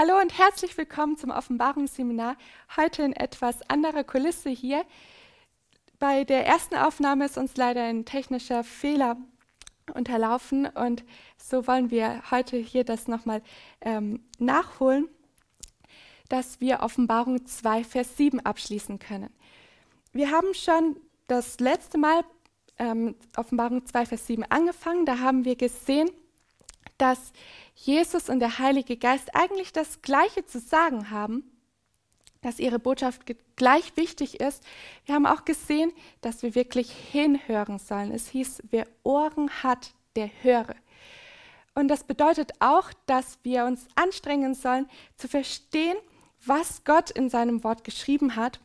Hallo und herzlich willkommen zum Offenbarungsseminar. Heute in etwas anderer Kulisse hier. Bei der ersten Aufnahme ist uns leider ein technischer Fehler unterlaufen und so wollen wir heute hier das nochmal ähm, nachholen, dass wir Offenbarung 2, Vers 7 abschließen können. Wir haben schon das letzte Mal ähm, Offenbarung 2, Vers 7 angefangen. Da haben wir gesehen, dass Jesus und der Heilige Geist eigentlich das Gleiche zu sagen haben, dass ihre Botschaft gleich wichtig ist. Wir haben auch gesehen, dass wir wirklich hinhören sollen. Es hieß, wer Ohren hat, der höre. Und das bedeutet auch, dass wir uns anstrengen sollen, zu verstehen, was Gott in seinem Wort geschrieben hat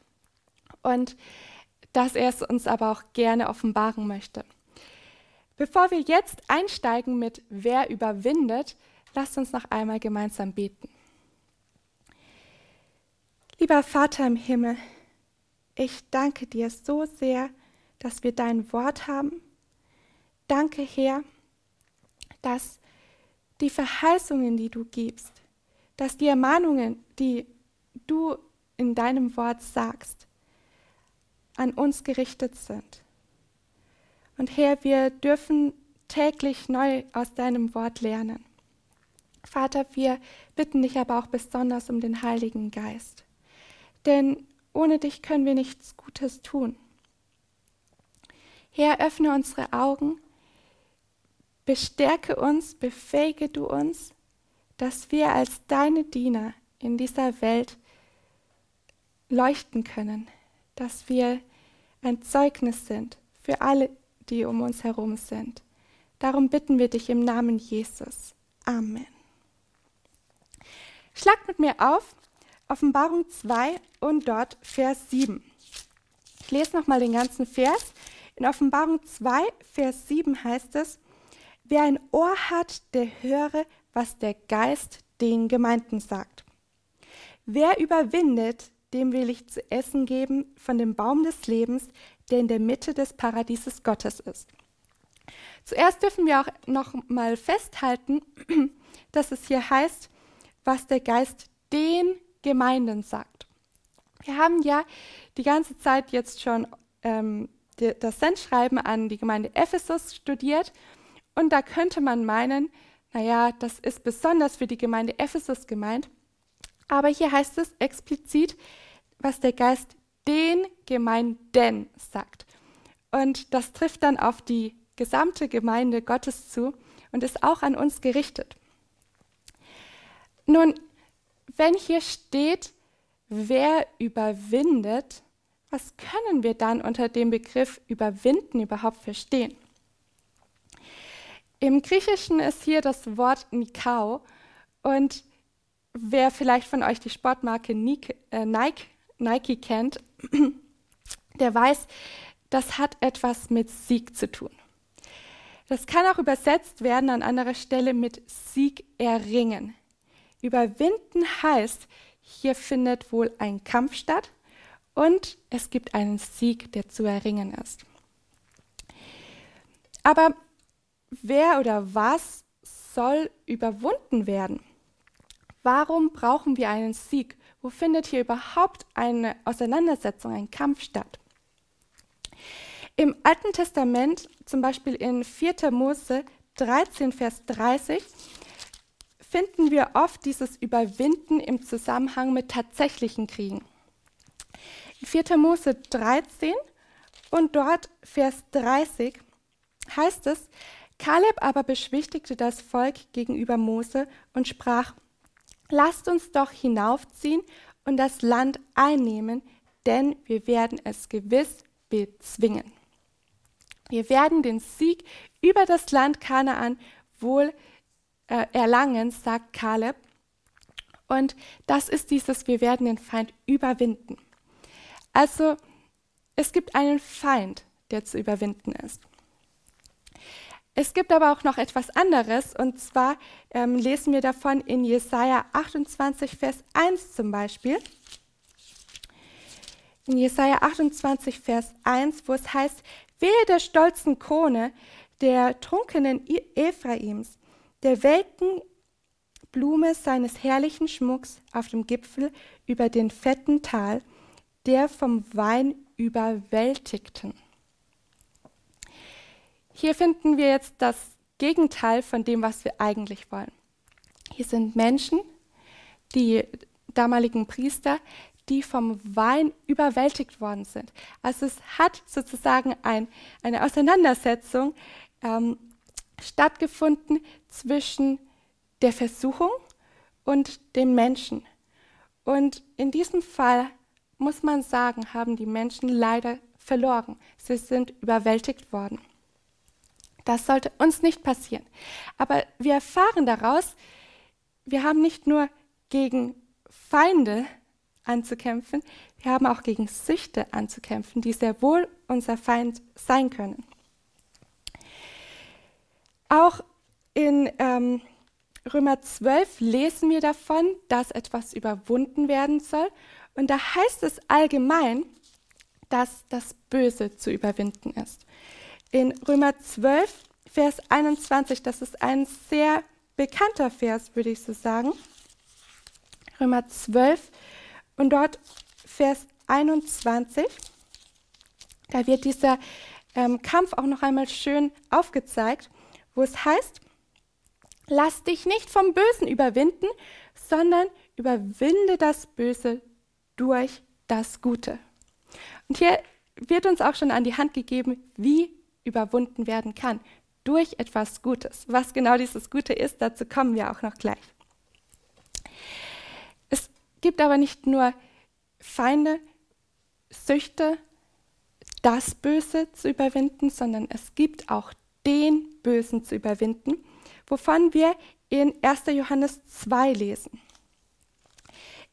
und dass er es uns aber auch gerne offenbaren möchte. Bevor wir jetzt einsteigen mit Wer überwindet, lasst uns noch einmal gemeinsam beten. Lieber Vater im Himmel, ich danke dir so sehr, dass wir dein Wort haben. Danke, Herr, dass die Verheißungen, die du gibst, dass die Ermahnungen, die du in deinem Wort sagst, an uns gerichtet sind. Und Herr, wir dürfen täglich neu aus deinem Wort lernen. Vater, wir bitten dich aber auch besonders um den Heiligen Geist. Denn ohne dich können wir nichts Gutes tun. Herr, öffne unsere Augen, bestärke uns, befähige du uns, dass wir als deine Diener in dieser Welt leuchten können, dass wir ein Zeugnis sind für alle, die um uns herum sind. Darum bitten wir dich im Namen Jesus. Amen. Schlagt mit mir auf Offenbarung 2 und dort Vers 7. Ich lese nochmal den ganzen Vers. In Offenbarung 2, Vers 7 heißt es, wer ein Ohr hat, der höre, was der Geist den Gemeinden sagt. Wer überwindet, dem will ich zu essen geben von dem Baum des Lebens, der in der Mitte des Paradieses Gottes ist. Zuerst dürfen wir auch noch mal festhalten, dass es hier heißt, was der Geist den Gemeinden sagt. Wir haben ja die ganze Zeit jetzt schon ähm, das Sendschreiben an die Gemeinde Ephesus studiert und da könnte man meinen, naja, das ist besonders für die Gemeinde Ephesus gemeint, aber hier heißt es explizit, was der Geist den Gemeinden sagt. Und das trifft dann auf die gesamte Gemeinde Gottes zu und ist auch an uns gerichtet. Nun, wenn hier steht, wer überwindet, was können wir dann unter dem Begriff überwinden überhaupt verstehen? Im Griechischen ist hier das Wort Nikao und wer vielleicht von euch die Sportmarke Nike, äh, Nike Nike kennt, der weiß, das hat etwas mit Sieg zu tun. Das kann auch übersetzt werden an anderer Stelle mit Sieg erringen. Überwinden heißt, hier findet wohl ein Kampf statt und es gibt einen Sieg, der zu erringen ist. Aber wer oder was soll überwunden werden? Warum brauchen wir einen Sieg? Wo findet hier überhaupt eine Auseinandersetzung, ein Kampf statt? Im Alten Testament, zum Beispiel in 4. Mose 13, Vers 30, finden wir oft dieses Überwinden im Zusammenhang mit tatsächlichen Kriegen. In 4. Mose 13 und dort Vers 30 heißt es, Kaleb aber beschwichtigte das Volk gegenüber Mose und sprach, lasst uns doch hinaufziehen und das Land einnehmen, denn wir werden es gewiss bezwingen. Wir werden den Sieg über das Land Kanaan wohl äh, erlangen, sagt Kaleb. Und das ist dieses, wir werden den Feind überwinden. Also es gibt einen Feind, der zu überwinden ist. Es gibt aber auch noch etwas anderes, und zwar ähm, lesen wir davon in Jesaja 28, Vers 1 zum Beispiel. In Jesaja 28, Vers 1, wo es heißt: Wehe der stolzen Krone, der trunkenen Ephraims, der welken Blume seines herrlichen Schmucks auf dem Gipfel über den fetten Tal, der vom Wein überwältigten. Hier finden wir jetzt das Gegenteil von dem, was wir eigentlich wollen. Hier sind Menschen, die damaligen Priester, die vom Wein überwältigt worden sind. Also es hat sozusagen ein, eine Auseinandersetzung ähm, stattgefunden zwischen der Versuchung und dem Menschen. Und in diesem Fall muss man sagen, haben die Menschen leider verloren. Sie sind überwältigt worden. Das sollte uns nicht passieren. Aber wir erfahren daraus, wir haben nicht nur gegen Feinde anzukämpfen, wir haben auch gegen Süchte anzukämpfen, die sehr wohl unser Feind sein können. Auch in ähm, Römer 12 lesen wir davon, dass etwas überwunden werden soll. Und da heißt es allgemein, dass das Böse zu überwinden ist. In Römer 12, Vers 21, das ist ein sehr bekannter Vers, würde ich so sagen. Römer 12 und dort Vers 21, da wird dieser ähm, Kampf auch noch einmal schön aufgezeigt, wo es heißt, lass dich nicht vom Bösen überwinden, sondern überwinde das Böse durch das Gute. Und hier wird uns auch schon an die Hand gegeben, wie überwunden werden kann. Durch etwas Gutes. Was genau dieses Gute ist, dazu kommen wir auch noch gleich gibt aber nicht nur Feinde, Süchte, das Böse zu überwinden, sondern es gibt auch den Bösen zu überwinden, wovon wir in 1. Johannes 2 lesen.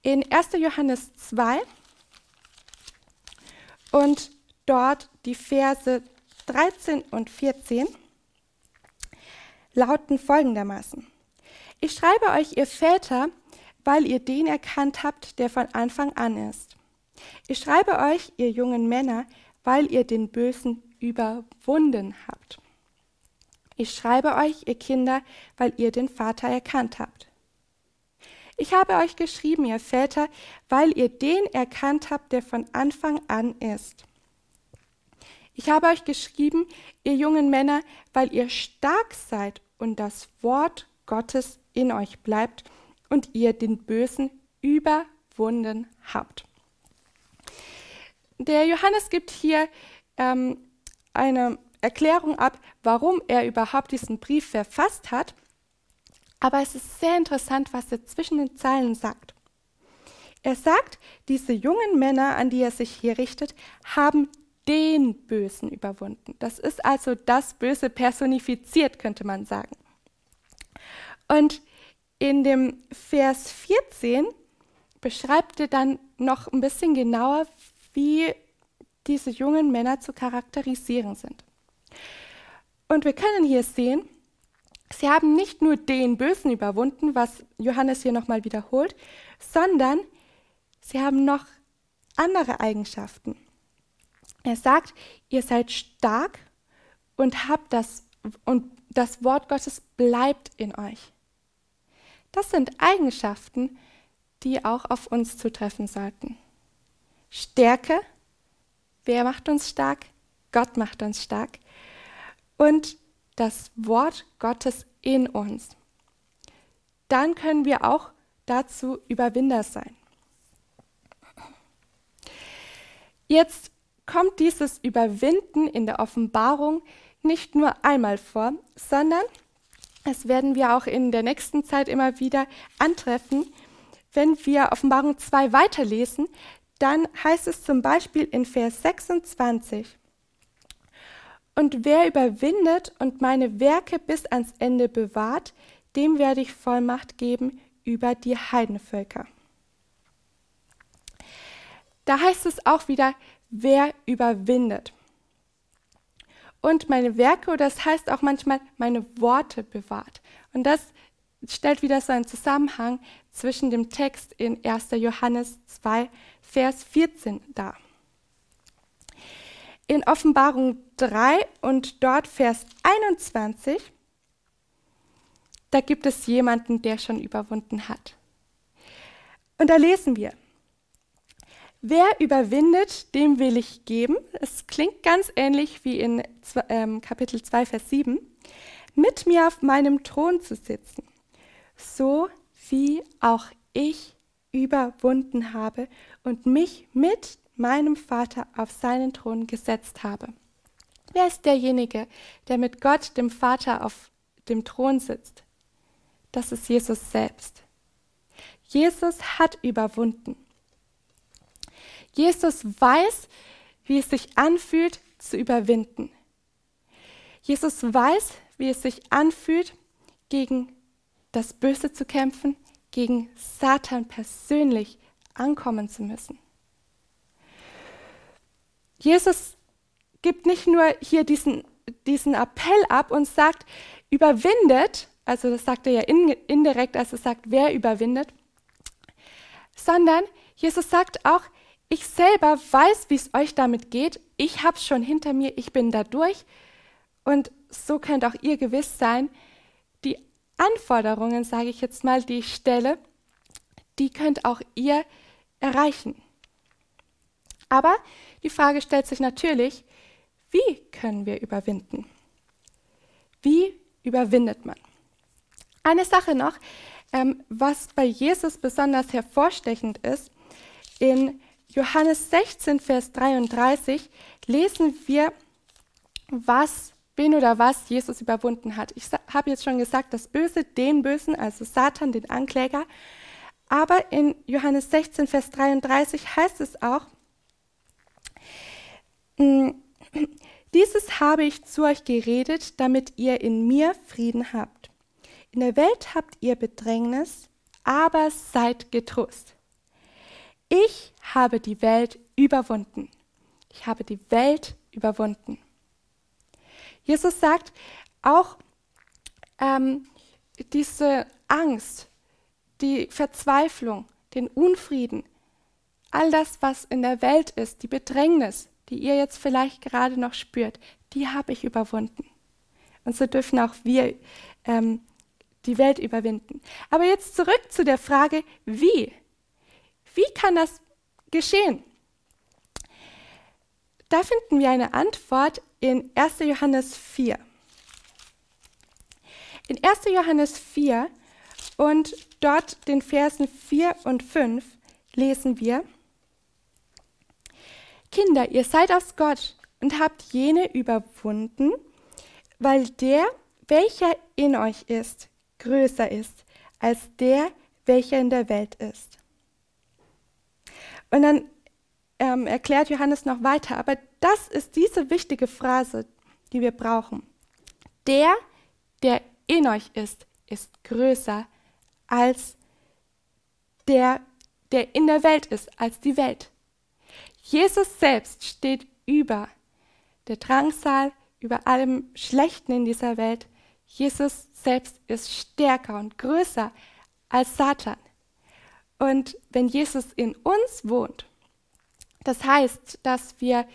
In 1. Johannes 2 und dort die Verse 13 und 14 lauten folgendermaßen. Ich schreibe euch, ihr Väter, weil ihr den erkannt habt, der von Anfang an ist. Ich schreibe euch, ihr jungen Männer, weil ihr den Bösen überwunden habt. Ich schreibe euch, ihr Kinder, weil ihr den Vater erkannt habt. Ich habe euch geschrieben, ihr Väter, weil ihr den erkannt habt, der von Anfang an ist. Ich habe euch geschrieben, ihr jungen Männer, weil ihr stark seid und das Wort Gottes in euch bleibt und ihr den Bösen überwunden habt. Der Johannes gibt hier ähm, eine Erklärung ab, warum er überhaupt diesen Brief verfasst hat. Aber es ist sehr interessant, was er zwischen den Zeilen sagt. Er sagt, diese jungen Männer, an die er sich hier richtet, haben den Bösen überwunden. Das ist also das Böse personifiziert, könnte man sagen. Und in dem Vers 14 beschreibt er dann noch ein bisschen genauer, wie diese jungen Männer zu charakterisieren sind. Und wir können hier sehen, sie haben nicht nur den Bösen überwunden, was Johannes hier nochmal wiederholt, sondern sie haben noch andere Eigenschaften. Er sagt, ihr seid stark und habt das und das Wort Gottes bleibt in euch. Das sind Eigenschaften, die auch auf uns zutreffen sollten. Stärke, wer macht uns stark? Gott macht uns stark. Und das Wort Gottes in uns. Dann können wir auch dazu Überwinder sein. Jetzt kommt dieses Überwinden in der Offenbarung nicht nur einmal vor, sondern das werden wir auch in der nächsten Zeit immer wieder antreffen. Wenn wir Offenbarung 2 weiterlesen, dann heißt es zum Beispiel in Vers 26, und wer überwindet und meine Werke bis ans Ende bewahrt, dem werde ich Vollmacht geben über die Heidenvölker. Da heißt es auch wieder, wer überwindet und meine Werke, oder das heißt auch manchmal meine Worte bewahrt. Und das stellt wieder so einen Zusammenhang zwischen dem Text in 1. Johannes 2, Vers 14 dar. In Offenbarung 3 und dort Vers 21 da gibt es jemanden, der schon überwunden hat. Und da lesen wir, wer überwindet, dem will ich geben. Es klingt ganz ähnlich wie in ähm, Kapitel 2, Vers 7. Mit mir auf meinem Thron zu sitzen, so wie auch ich überwunden habe und mich mit meinem Vater auf seinen Thron gesetzt habe. Wer ist derjenige, der mit Gott, dem Vater, auf dem Thron sitzt? Das ist Jesus selbst. Jesus hat überwunden. Jesus weiß, wie es sich anfühlt, zu überwinden. Jesus weiß, wie es sich anfühlt, gegen das Böse zu kämpfen, gegen Satan persönlich ankommen zu müssen. Jesus gibt nicht nur hier diesen, diesen Appell ab und sagt, überwindet, also das sagt er ja indirekt, als er sagt, wer überwindet, sondern Jesus sagt auch, ich selber weiß, wie es euch damit geht, ich habe es schon hinter mir, ich bin da durch und so könnt auch ihr gewiss sein, die Anforderungen, sage ich jetzt mal, die ich stelle, die könnt auch ihr erreichen. Aber die Frage stellt sich natürlich, wie können wir überwinden? Wie überwindet man? Eine Sache noch, ähm, was bei Jesus besonders hervorstechend ist, in Johannes 16, Vers 33 lesen wir, was, wen oder was Jesus überwunden hat. Ich habe jetzt schon gesagt, das Böse, den Bösen, also Satan, den Ankläger. Aber in Johannes 16, Vers 33 heißt es auch, mm, dieses habe ich zu euch geredet, damit ihr in mir Frieden habt. In der Welt habt ihr Bedrängnis, aber seid getrost. Ich habe die Welt überwunden. Ich habe die Welt überwunden. Jesus sagt auch ähm, diese Angst, die Verzweiflung, den Unfrieden, all das, was in der Welt ist, die Bedrängnis, die ihr jetzt vielleicht gerade noch spürt, die habe ich überwunden. Und so dürfen auch wir ähm, die Welt überwinden. Aber jetzt zurück zu der Frage, wie? Wie kann das geschehen? Da finden wir eine Antwort in 1. Johannes 4. In 1. Johannes 4 und dort den Versen 4 und 5 lesen wir, Kinder, ihr seid aus Gott und habt jene überwunden, weil der, welcher in euch ist, größer ist als der, welcher in der Welt ist. Und dann ähm, erklärt Johannes noch weiter, aber das ist diese wichtige Phrase, die wir brauchen. Der, der in euch ist, ist größer als der, der in der Welt ist, als die Welt. Jesus selbst steht über der Drangsal, über allem Schlechten in dieser Welt. Jesus selbst ist stärker und größer als Satan. Und wenn Jesus in uns wohnt, das heißt, dass wir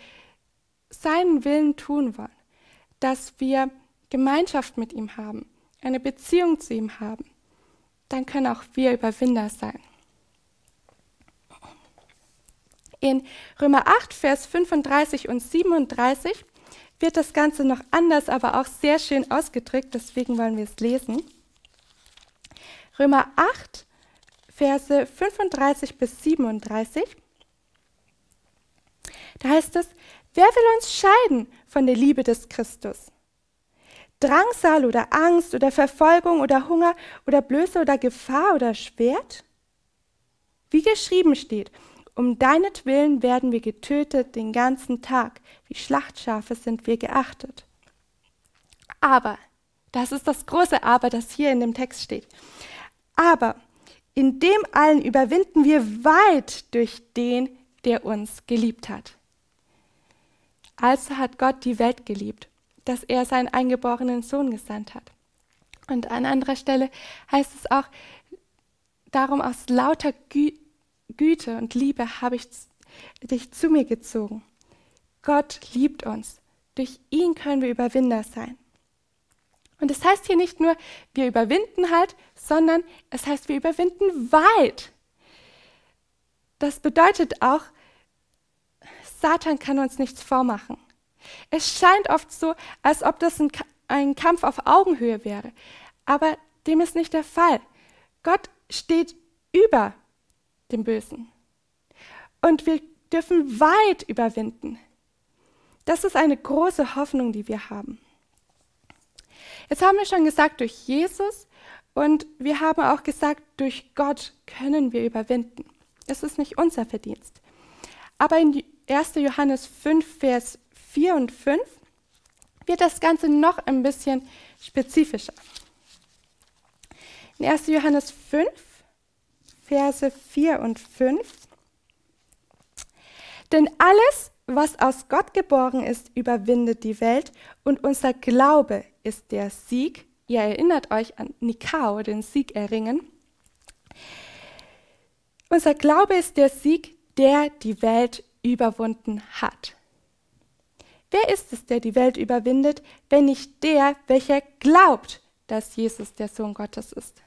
seinen Willen tun wollen, dass wir Gemeinschaft mit ihm haben, eine Beziehung zu ihm haben, dann können auch wir Überwinder sein. In Römer 8, Vers 35 und 37 wird das Ganze noch anders, aber auch sehr schön ausgedrückt, deswegen wollen wir es lesen. Römer 8, Verse 35 bis 37. Da heißt es, wer will uns scheiden von der Liebe des Christus? Drangsal oder Angst oder Verfolgung oder Hunger oder Blöße oder Gefahr oder Schwert? Wie geschrieben steht, um deinetwillen werden wir getötet den ganzen Tag, wie Schlachtschafe sind wir geachtet. Aber, das ist das große Aber, das hier in dem Text steht. Aber in dem allen überwinden wir weit durch den, der uns geliebt hat. Also hat Gott die Welt geliebt, dass er seinen eingeborenen Sohn gesandt hat. Und an anderer Stelle heißt es auch, darum aus lauter Güte, Güte und Liebe habe ich dich zu mir gezogen. Gott liebt uns. Durch ihn können wir Überwinder sein. Und es das heißt hier nicht nur, wir überwinden halt, sondern es heißt, wir überwinden weit. Das bedeutet auch, Satan kann uns nichts vormachen. Es scheint oft so, als ob das ein, ein Kampf auf Augenhöhe wäre. Aber dem ist nicht der Fall. Gott steht über dem Bösen. Und wir dürfen weit überwinden. Das ist eine große Hoffnung, die wir haben. Jetzt haben wir schon gesagt, durch Jesus und wir haben auch gesagt, durch Gott können wir überwinden. Es ist nicht unser Verdienst. Aber in 1. Johannes 5, Vers 4 und 5 wird das Ganze noch ein bisschen spezifischer. In 1. Johannes 5, Verse 4 und 5. Denn alles, was aus Gott geboren ist, überwindet die Welt und unser Glaube ist der Sieg. Ihr erinnert euch an Nikao, den Sieg erringen. Unser Glaube ist der Sieg, der die Welt überwunden hat. Wer ist es, der die Welt überwindet, wenn nicht der, welcher glaubt, dass Jesus der Sohn Gottes ist?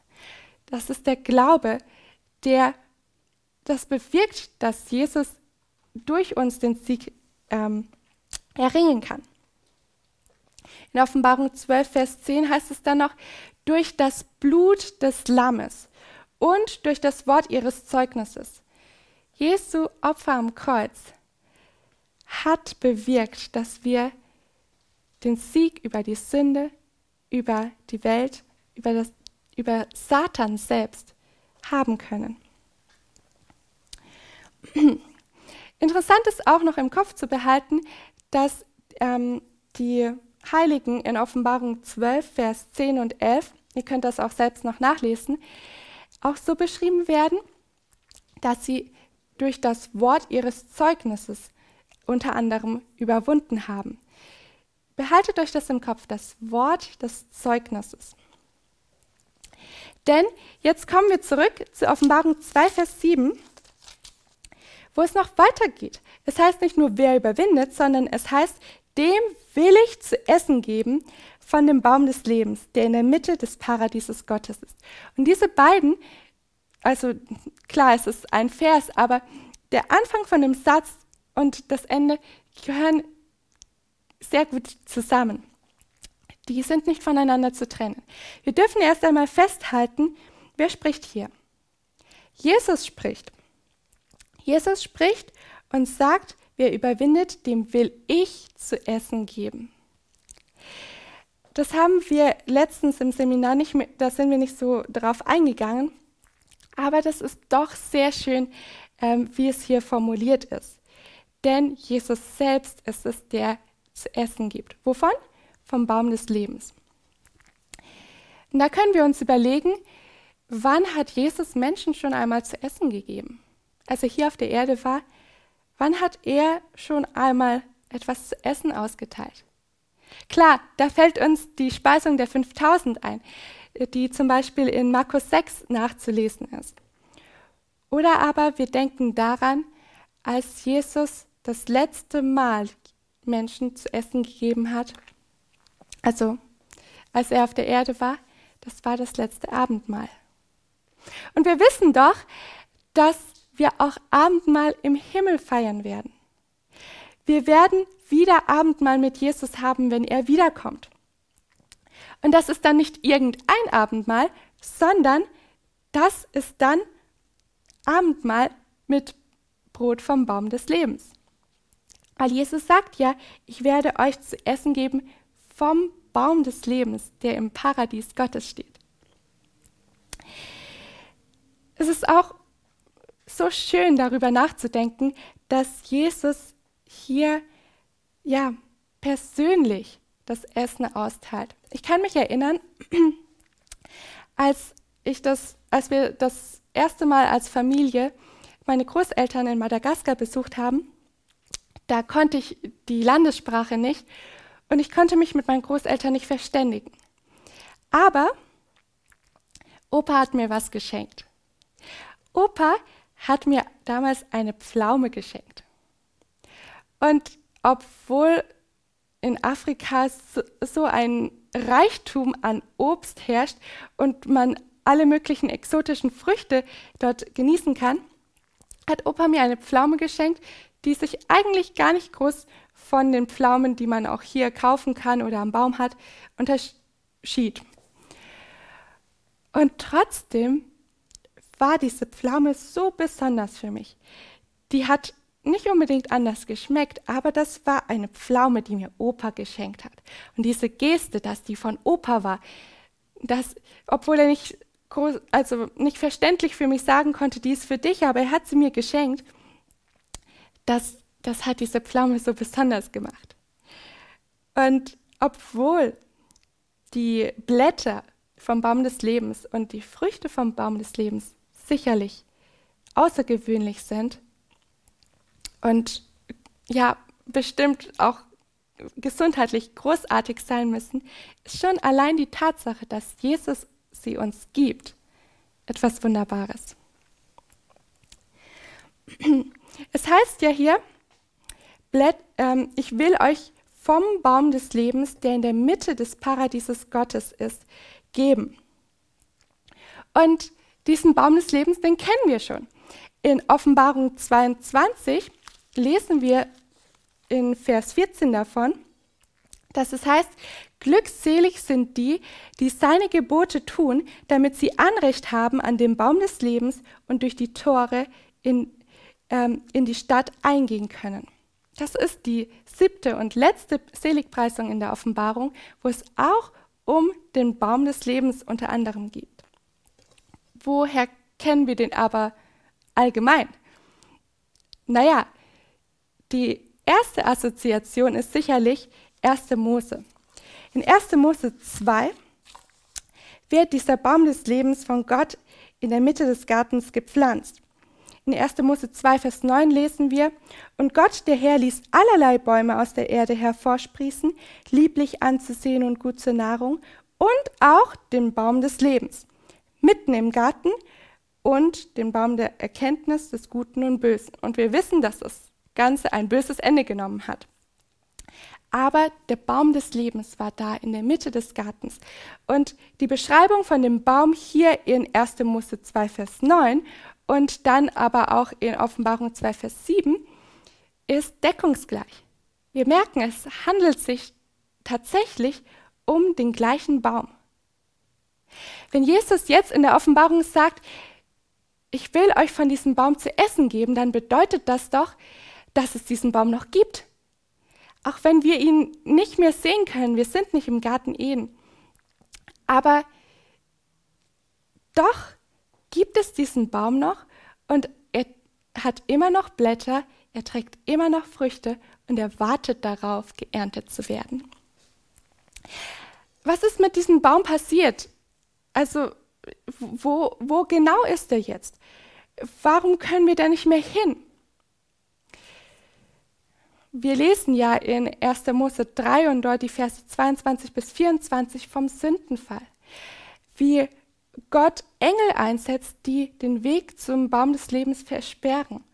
Das ist der Glaube, der das bewirkt, dass Jesus durch uns den Sieg ähm, erringen kann. In Offenbarung 12, Vers 10 heißt es dann noch, durch das Blut des Lammes und durch das Wort ihres Zeugnisses. Jesu Opfer am Kreuz hat bewirkt, dass wir den Sieg über die Sünde, über die Welt, über, das, über Satan selbst haben können. Interessant ist auch noch im Kopf zu behalten, dass ähm, die Heiligen in Offenbarung 12, Vers 10 und 11, ihr könnt das auch selbst noch nachlesen, auch so beschrieben werden, dass sie durch das Wort ihres Zeugnisses unter anderem überwunden haben. Behaltet euch das im Kopf, das Wort des Zeugnisses. Denn jetzt kommen wir zurück zu Offenbarung 2, Vers 7, wo es noch weitergeht. Es heißt nicht nur, wer überwindet, sondern es heißt, dem will ich zu essen geben von dem Baum des Lebens, der in der Mitte des Paradieses Gottes ist. Und diese beiden, also klar, es ist ein Vers, aber der Anfang von dem Satz und das Ende gehören sehr gut zusammen. Die sind nicht voneinander zu trennen. Wir dürfen erst einmal festhalten, wer spricht hier? Jesus spricht. Jesus spricht und sagt, wer überwindet, dem will ich zu essen geben. Das haben wir letztens im Seminar nicht, mehr, da sind wir nicht so drauf eingegangen, aber das ist doch sehr schön, ähm, wie es hier formuliert ist. Denn Jesus selbst ist es, der zu essen gibt. Wovon? Vom Baum des Lebens. Und da können wir uns überlegen, wann hat Jesus Menschen schon einmal zu essen gegeben? Als er hier auf der Erde war, wann hat er schon einmal etwas zu essen ausgeteilt? Klar, da fällt uns die Speisung der 5000 ein, die zum Beispiel in Markus 6 nachzulesen ist. Oder aber wir denken daran, als Jesus das letzte Mal Menschen zu essen gegeben hat, also als er auf der Erde war, das war das letzte Abendmahl. Und wir wissen doch, dass wir auch Abendmahl im Himmel feiern werden. Wir werden wieder Abendmahl mit Jesus haben, wenn er wiederkommt. Und das ist dann nicht irgendein Abendmahl, sondern das ist dann Abendmahl mit Brot vom Baum des Lebens. Weil Jesus sagt ja, ich werde euch zu essen geben vom Baum des Lebens, der im Paradies Gottes steht. Es ist auch so schön darüber nachzudenken, dass Jesus hier ja persönlich das Essen austeilt. Ich kann mich erinnern, als ich das, als wir das erste Mal als Familie meine Großeltern in Madagaskar besucht haben, da konnte ich die Landessprache nicht und ich konnte mich mit meinen Großeltern nicht verständigen. Aber Opa hat mir was geschenkt. Opa hat mir damals eine Pflaume geschenkt. Und obwohl in Afrika so, ein Reichtum an Obst herrscht und man alle möglichen exotischen Früchte dort genießen kann, hat Opa mir eine Pflaume geschenkt, die sich eigentlich gar nicht groß von den Pflaumen, die man auch hier kaufen kann oder am Baum hat, unterschied. Und trotzdem war diese Pflaume so besonders für mich. Die hat nicht unbedingt anders geschmeckt, aber das war eine Pflaume, die mir Opa geschenkt hat. Und diese Geste, dass die von Opa war, dass, obwohl er nicht, groß, also nicht verständlich für mich sagen konnte, die ist für dich, aber er hat sie mir geschenkt, das, das hat diese Pflaume so besonders gemacht. Und obwohl die Blätter vom Baum des Lebens und die Früchte vom Baum des Lebens sicherlich außergewöhnlich sind und ja, bestimmt auch gesundheitlich großartig sein müssen, ist schon allein die Tatsache, dass Jesus sie uns gibt, etwas Wunderbares. Es heißt ja hier, ähm, ich will euch vom Baum des Lebens, der in der Mitte des Paradieses Gottes ist, geben. Und diesen Baum des Lebens, den kennen wir schon. In Offenbarung 22 lesen wir in Vers 14 davon, dass es heißt, glückselig sind die, die seine Gebote tun, damit sie Anrecht haben an dem Baum des Lebens und durch die Tore in, ähm, in die Stadt eingehen können. Das ist die siebte und letzte Seligpreisung in der Offenbarung, wo es auch um den Baum des Lebens unter anderem geht. Woher kennen wir den aber allgemein? Naja, die erste Assoziation ist sicherlich 1. Mose. In 1. Mose 2 wird dieser Baum des Lebens von Gott in der Mitte des Gartens gepflanzt. In 1. Mose 2, Vers 9 lesen wir, Und Gott, der Herr, ließ allerlei Bäume aus der Erde hervorsprießen, lieblich anzusehen und gut zur Nahrung, und auch den Baum des Lebens, mitten im Garten und den Baum der Erkenntnis des Guten und Bösen. Und wir wissen, dass das Ganze ein böses Ende genommen hat. Aber der Baum des Lebens war da in der Mitte des Gartens. Und die Beschreibung von dem Baum hier in 1. Mose 2, Vers 9 und dann aber auch in Offenbarung 2, Vers 7 ist deckungsgleich. Wir merken, es handelt sich tatsächlich um den gleichen Baum. Wenn Jesus jetzt in der Offenbarung sagt, ich will euch von diesem Baum zu essen geben, dann bedeutet das doch, dass es diesen Baum noch gibt. Auch wenn wir ihn nicht mehr sehen können, wir sind nicht im Garten Eden. Aber doch gibt es diesen Baum noch und er hat immer noch Blätter, er trägt immer noch Früchte und er wartet darauf, geerntet zu werden was ist mit diesem Baum passiert? Also, wo, wo genau ist er jetzt? Warum können wir da nicht mehr hin? Wir lesen ja in 1. Mose 3 und dort die Verse 22 bis 24 vom Sündenfall, wie Gott Engel einsetzt, die den Weg zum Baum des Lebens versperren.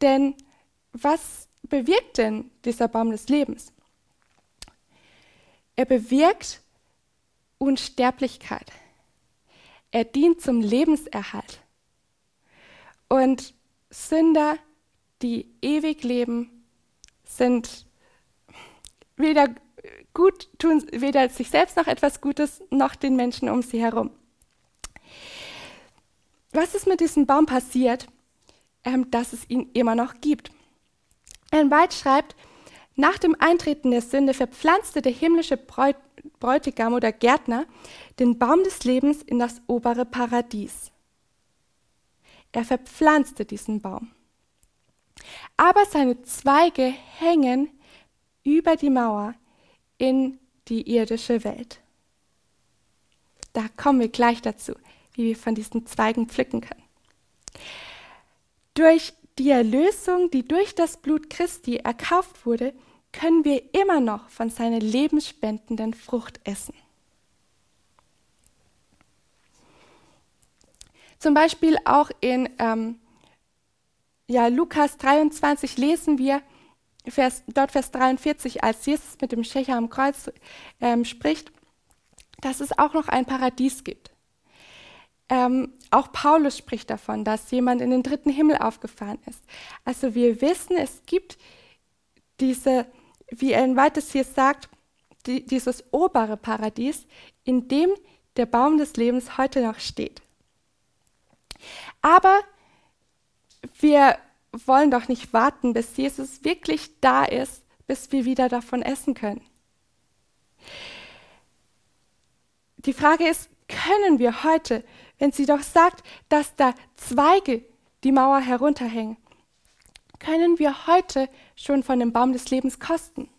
Denn was bewirkt denn dieser Baum des Lebens? Er bewirkt Unsterblichkeit. Er dient zum Lebenserhalt. Und Sünder, die ewig leben, sind weder gut, tun weder sich selbst noch etwas Gutes, noch den Menschen um sie herum. Was ist mit diesem Baum passiert, ähm, dass es ihn immer noch gibt? Ein White schreibt, nach dem Eintreten der Sünde verpflanzte der himmlische Bräutigam oder Gärtner den Baum des Lebens in das obere Paradies. Er verpflanzte diesen Baum. Aber seine Zweige hängen über die Mauer in die irdische Welt. Da kommen wir gleich dazu, wie wir von diesen Zweigen pflücken können. Durch die Erlösung, die durch das Blut Christi erkauft wurde, können wir immer noch von seiner lebensspendenden Frucht essen. Zum Beispiel auch in ähm, ja, Lukas 23 lesen wir, Vers, dort Vers 43, als Jesus mit dem Schächer am Kreuz ähm, spricht, dass es auch noch ein Paradies gibt. Ähm, auch Paulus spricht davon, dass jemand in den dritten Himmel aufgefahren ist. Also wir wissen, es gibt diese, wie Ellen White es hier sagt, die, dieses obere Paradies, in dem der Baum des Lebens heute noch steht. Aber wir wollen doch nicht warten, bis Jesus wirklich da ist, bis wir wieder davon essen können. Die Frage ist, können wir heute, wenn sie doch sagt, dass da Zweige die Mauer herunterhängen, können wir heute schon von dem Baum des Lebens kosten?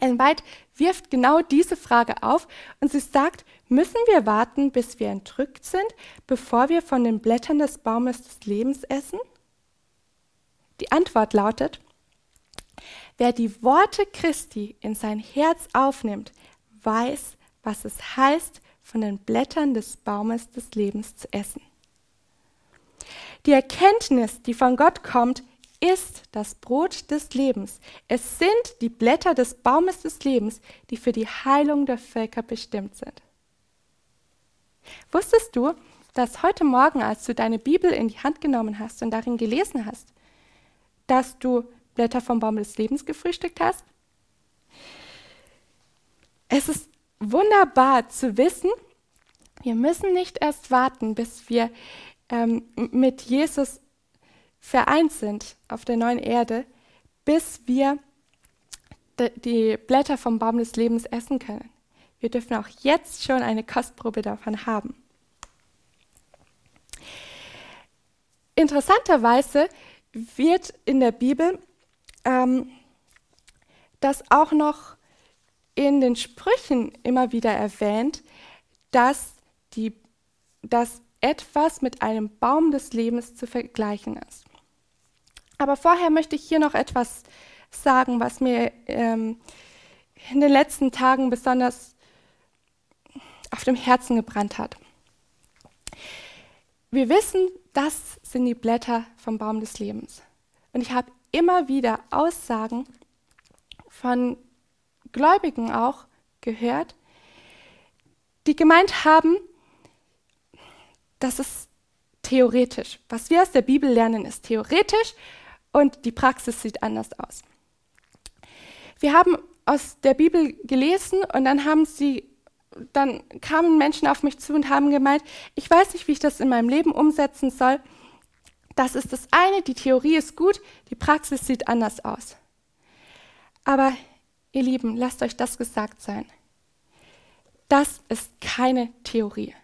Ellen White wirft genau diese Frage auf und sie sagt, müssen wir warten, bis wir entrückt sind, bevor wir von den Blättern des Baumes des Lebens essen? Die Antwort lautet, wer die Worte Christi in sein Herz aufnimmt, weiß, was es heißt, von den Blättern des Baumes des Lebens zu essen. Die Erkenntnis, die von Gott kommt, ist das Brot des Lebens. Es sind die Blätter des Baumes des Lebens, die für die Heilung der Völker bestimmt sind. Wusstest du, dass heute Morgen, als du deine Bibel in die Hand genommen hast und darin gelesen hast, dass du Blätter vom Baum des Lebens gefrühstückt hast? Es ist wunderbar zu wissen, wir müssen nicht erst warten, bis wir ähm, mit Jesus vereint sind auf der neuen Erde, bis wir die Blätter vom Baum des Lebens essen können. Wir dürfen auch jetzt schon eine Kostprobe davon haben. Interessanterweise wird in der Bibel ähm, das auch noch in den Sprüchen immer wieder erwähnt, dass, die, dass etwas mit einem Baum des Lebens zu vergleichen ist. Aber vorher möchte ich hier noch etwas sagen, was mir ähm, in den letzten Tagen besonders auf dem Herzen gebrannt hat. Wir wissen, das sind die Blätter vom Baum des Lebens. Und ich habe immer wieder Aussagen von Gläubigen auch gehört, die gemeint haben, das ist theoretisch. Was wir aus der Bibel lernen, ist theoretisch und die Praxis sieht anders aus. Wir haben aus der Bibel gelesen und dann haben sie dann kamen Menschen auf mich zu und haben gemeint, ich weiß nicht, wie ich das in meinem Leben umsetzen soll. Das ist das eine, die Theorie ist gut, die Praxis sieht anders aus. Aber ihr Lieben, lasst euch das gesagt sein. Das ist keine Theorie.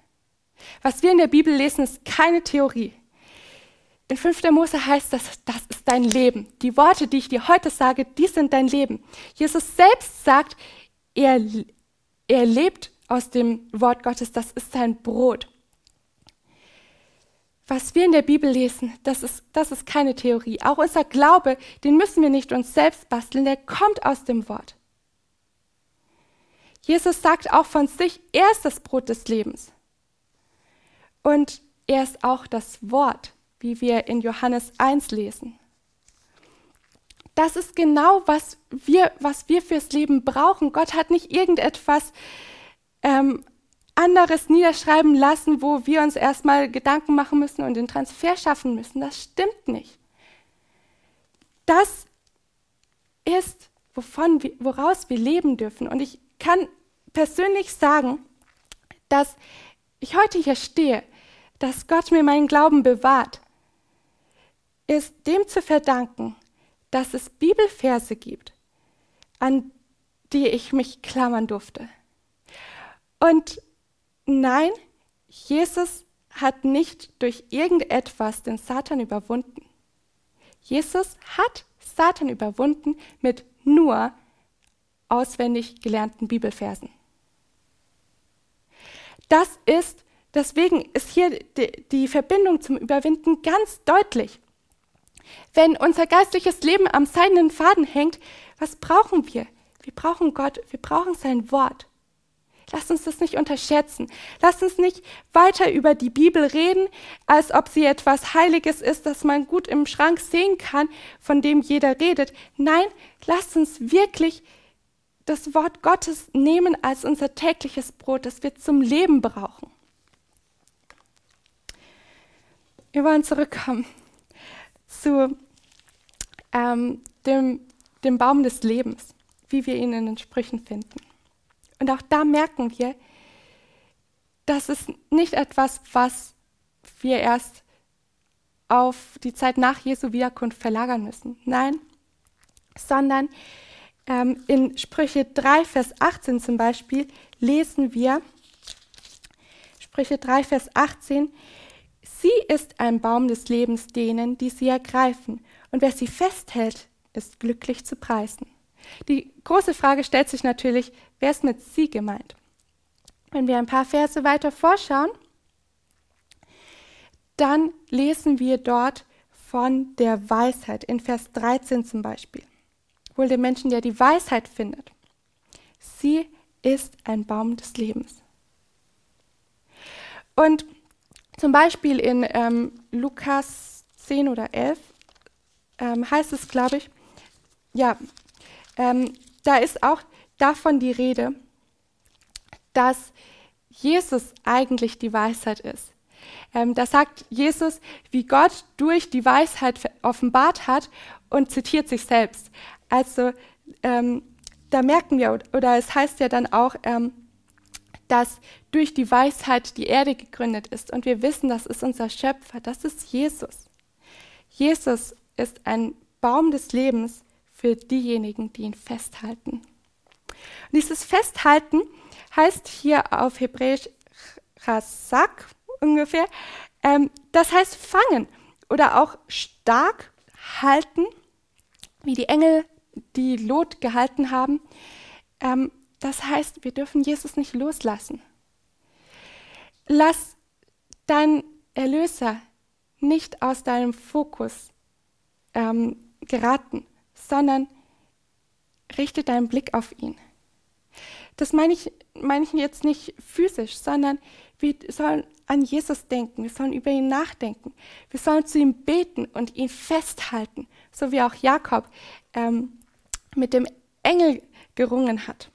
Was wir in der Bibel lesen, ist keine Theorie. In 5. Mose heißt das, das ist dein Leben. Die Worte, die ich dir heute sage, die sind dein Leben. Jesus selbst sagt, er, er lebt aus dem Wort Gottes, das ist sein Brot. Was wir in der Bibel lesen, das ist, das ist keine Theorie. Auch unser Glaube, den müssen wir nicht uns selbst basteln, der kommt aus dem Wort. Jesus sagt auch von sich, er ist das Brot des Lebens. Und er ist auch das Wort, wie wir in Johannes 1 lesen. Das ist genau, was wir, was wir fürs Leben brauchen. Gott hat nicht irgendetwas ähm, anderes niederschreiben lassen, wo wir uns erstmal Gedanken machen müssen und den Transfer schaffen müssen. Das stimmt nicht. Das ist, wovon, woraus wir leben dürfen. Und ich kann persönlich sagen, dass ich heute hier stehe, dass Gott mir meinen Glauben bewahrt, ist dem zu verdanken, dass es Bibelverse gibt, an die ich mich klammern durfte. Und nein, Jesus hat nicht durch irgendetwas den Satan überwunden. Jesus hat Satan überwunden mit nur auswendig gelernten Bibelversen. Das ist, deswegen ist hier die, die Verbindung zum Überwinden ganz deutlich. Wenn unser geistliches Leben am seidenen Faden hängt, was brauchen wir? Wir brauchen Gott, wir brauchen sein Wort. Lasst uns das nicht unterschätzen. Lasst uns nicht weiter über die Bibel reden, als ob sie etwas Heiliges ist, das man gut im Schrank sehen kann, von dem jeder redet. Nein, lasst uns wirklich das Wort Gottes nehmen als unser tägliches Brot, das wir zum Leben brauchen. Wir wollen zurückkommen zu ähm, dem, dem Baum des Lebens, wie wir ihn in den Sprüchen finden. Und auch da merken wir, das ist nicht etwas, was wir erst auf die Zeit nach Jesu Wiederkunft verlagern müssen. Nein, sondern ähm, in Sprüche 3, Vers 18 zum Beispiel lesen wir, Sprüche 3, Vers 18, Sie ist ein Baum des Lebens denen, die sie ergreifen, und wer sie festhält, ist glücklich zu preisen. Die große Frage stellt sich natürlich, wer ist mit sie gemeint? Wenn wir ein paar Verse weiter vorschauen, dann lesen wir dort von der Weisheit in Vers 13 zum Beispiel wohl dem Menschen, der die Weisheit findet. Sie ist ein Baum des Lebens. Und zum Beispiel in ähm, Lukas 10 oder 11 ähm, heißt es, glaube ich, ja, ähm, da ist auch davon die Rede, dass Jesus eigentlich die Weisheit ist. Ähm, da sagt Jesus, wie Gott durch die Weisheit offenbart hat und zitiert sich selbst. Also ähm, da merken wir, oder es heißt ja dann auch, ähm, dass durch die Weisheit die Erde gegründet ist. Und wir wissen, das ist unser Schöpfer, das ist Jesus. Jesus ist ein Baum des Lebens für diejenigen, die ihn festhalten. Und dieses Festhalten heißt hier auf Hebräisch Chasak ungefähr, ähm, das heißt fangen oder auch stark halten, wie die Engel die Lot gehalten haben. Ähm, das heißt, wir dürfen Jesus nicht loslassen. Lass dein Erlöser nicht aus deinem Fokus ähm, geraten, sondern richte deinen Blick auf ihn. Das meine ich, meine ich jetzt nicht physisch, sondern wir sollen an Jesus denken, wir sollen über ihn nachdenken, wir sollen zu ihm beten und ihn festhalten, so wie auch Jakob ähm, mit dem Engel gerungen hat.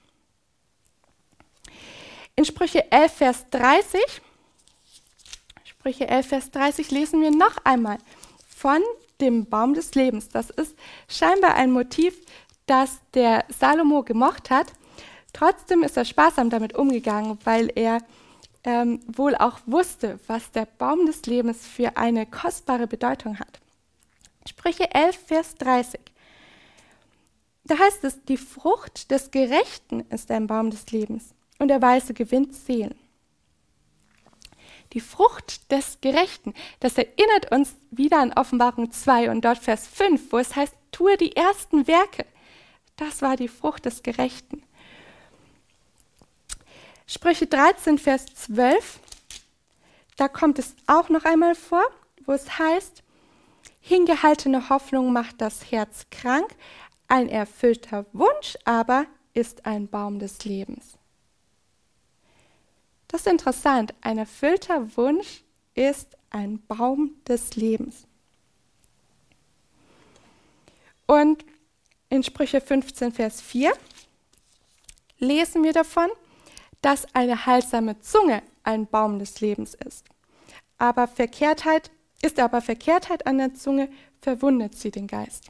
In Sprüche 11, Vers 30, Sprüche 11, Vers 30 lesen wir noch einmal von dem Baum des Lebens. Das ist scheinbar ein Motiv, das der Salomo gemocht hat. Trotzdem ist er sparsam damit umgegangen, weil er ähm, wohl auch wusste, was der Baum des Lebens für eine kostbare Bedeutung hat. Sprüche 11, Vers 30. Da heißt es, die Frucht des Gerechten ist ein Baum des Lebens und der Weiße gewinnt Seelen. Die Frucht des Gerechten, das erinnert uns wieder an Offenbarung 2 und dort Vers 5, wo es heißt, tue die ersten Werke. Das war die Frucht des Gerechten. Sprüche 13, Vers 12, da kommt es auch noch einmal vor, wo es heißt, hingehaltene Hoffnung macht das Herz krank, ein erfüllter Wunsch aber ist ein Baum des Lebens. Das ist interessant. Ein erfüllter Wunsch ist ein Baum des Lebens. Und in Sprüche 15, Vers 4 lesen wir davon, dass eine heilsame Zunge ein Baum des Lebens ist. Aber Verkehrtheit ist aber Verkehrtheit an der Zunge, verwundet sie den Geist.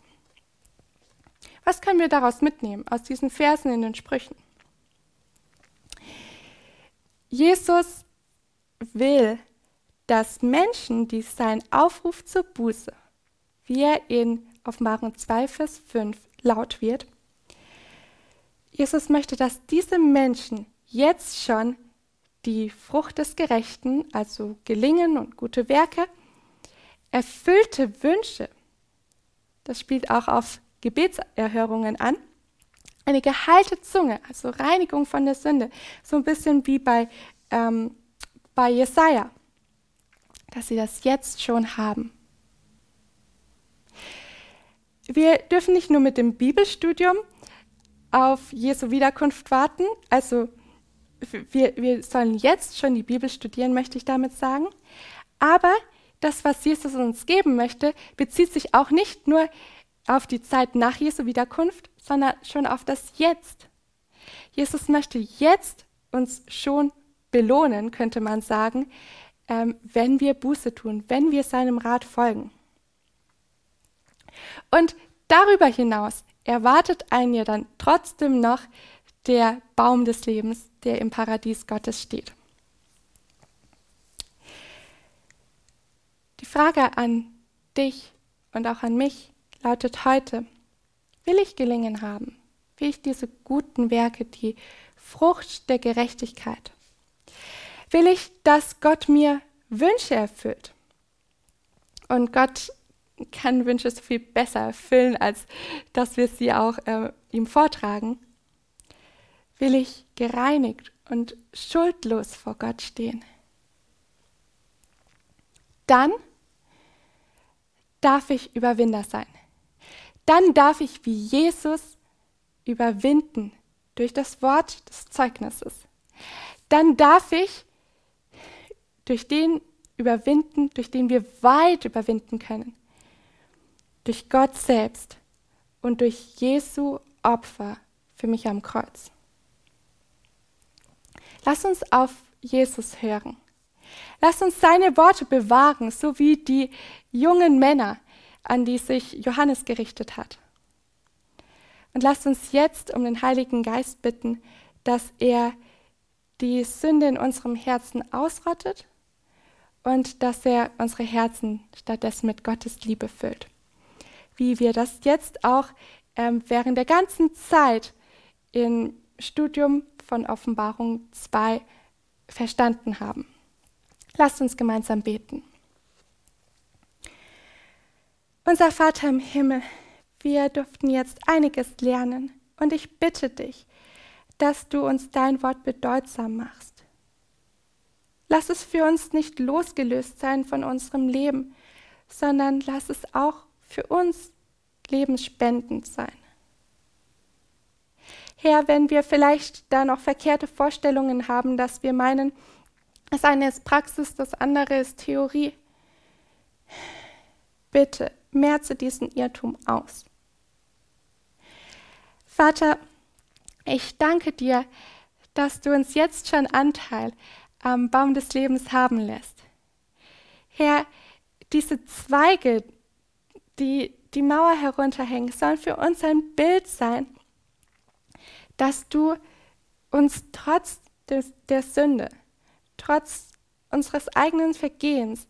Was können wir daraus mitnehmen, aus diesen Versen in den Sprüchen? Jesus will, dass Menschen, die sein Aufruf zur Buße, wie er in Offenbarung 2, Vers 5 laut wird, Jesus möchte, dass diese Menschen jetzt schon die Frucht des Gerechten, also Gelingen und gute Werke, erfüllte Wünsche, das spielt auch auf Gebetserhörungen an. Eine geheilte Zunge, also Reinigung von der Sünde, so ein bisschen wie bei, ähm, bei Jesaja, dass sie das jetzt schon haben. Wir dürfen nicht nur mit dem Bibelstudium auf Jesu Wiederkunft warten, also wir, wir sollen jetzt schon die Bibel studieren, möchte ich damit sagen. Aber das, was Jesus uns geben möchte, bezieht sich auch nicht nur auf die Zeit nach Jesu Wiederkunft, sondern schon auf das Jetzt. Jesus möchte jetzt uns schon belohnen, könnte man sagen, ähm, wenn wir Buße tun, wenn wir seinem Rat folgen. Und darüber hinaus erwartet einen ja dann trotzdem noch der Baum des Lebens, der im Paradies Gottes steht. Die Frage an dich und auch an mich lautet heute, will ich gelingen haben? Will ich diese guten Werke, die Frucht der Gerechtigkeit? Will ich, dass Gott mir Wünsche erfüllt? Und Gott kann Wünsche so viel besser erfüllen, als dass wir sie auch äh, ihm vortragen. Will ich gereinigt und schuldlos vor Gott stehen? Dann darf ich Überwinder sein. Dann darf ich wie Jesus überwinden durch das Wort des Zeugnisses. Dann darf ich durch den überwinden, durch den wir weit überwinden können. Durch Gott selbst und durch Jesu Opfer für mich am Kreuz. Lass uns auf Jesus hören. Lass uns seine Worte bewahren, so wie die jungen Männer, an die sich Johannes gerichtet hat. Und lasst uns jetzt um den Heiligen Geist bitten, dass er die Sünde in unserem Herzen ausrottet und dass er unsere Herzen stattdessen mit Gottes Liebe füllt. Wie wir das jetzt auch ähm, während der ganzen Zeit im Studium von Offenbarung 2 verstanden haben. Lasst uns gemeinsam beten. Unser Vater im Himmel, wir durften jetzt einiges lernen und ich bitte dich, dass du uns dein Wort bedeutsam machst. Lass es für uns nicht losgelöst sein von unserem Leben, sondern lass es auch für uns lebensspendend sein. Herr, wenn wir vielleicht da noch verkehrte Vorstellungen haben, dass wir meinen, das eine ist Praxis, das andere ist Theorie, bitte merze diesen Irrtum aus. Vater, ich danke dir, dass du uns jetzt schon Anteil am Baum des Lebens haben lässt. Herr, diese Zweige, die die Mauer herunterhängen, sollen für uns ein Bild sein, dass du uns trotz des, der Sünde, trotz unseres eigenen Vergehens,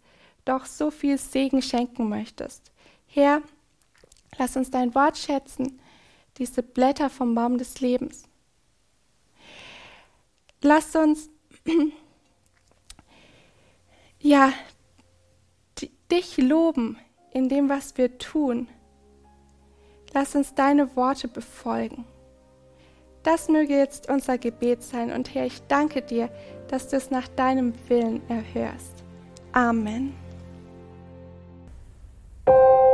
doch so viel Segen schenken möchtest. Herr, lass uns dein Wort schätzen, diese Blätter vom Baum des Lebens. Lass uns ja dich loben in dem, was wir tun. Lass uns deine Worte befolgen. Das möge jetzt unser Gebet sein und Herr, ich danke dir, dass du es nach deinem Willen erhörst. Amen. Thank you.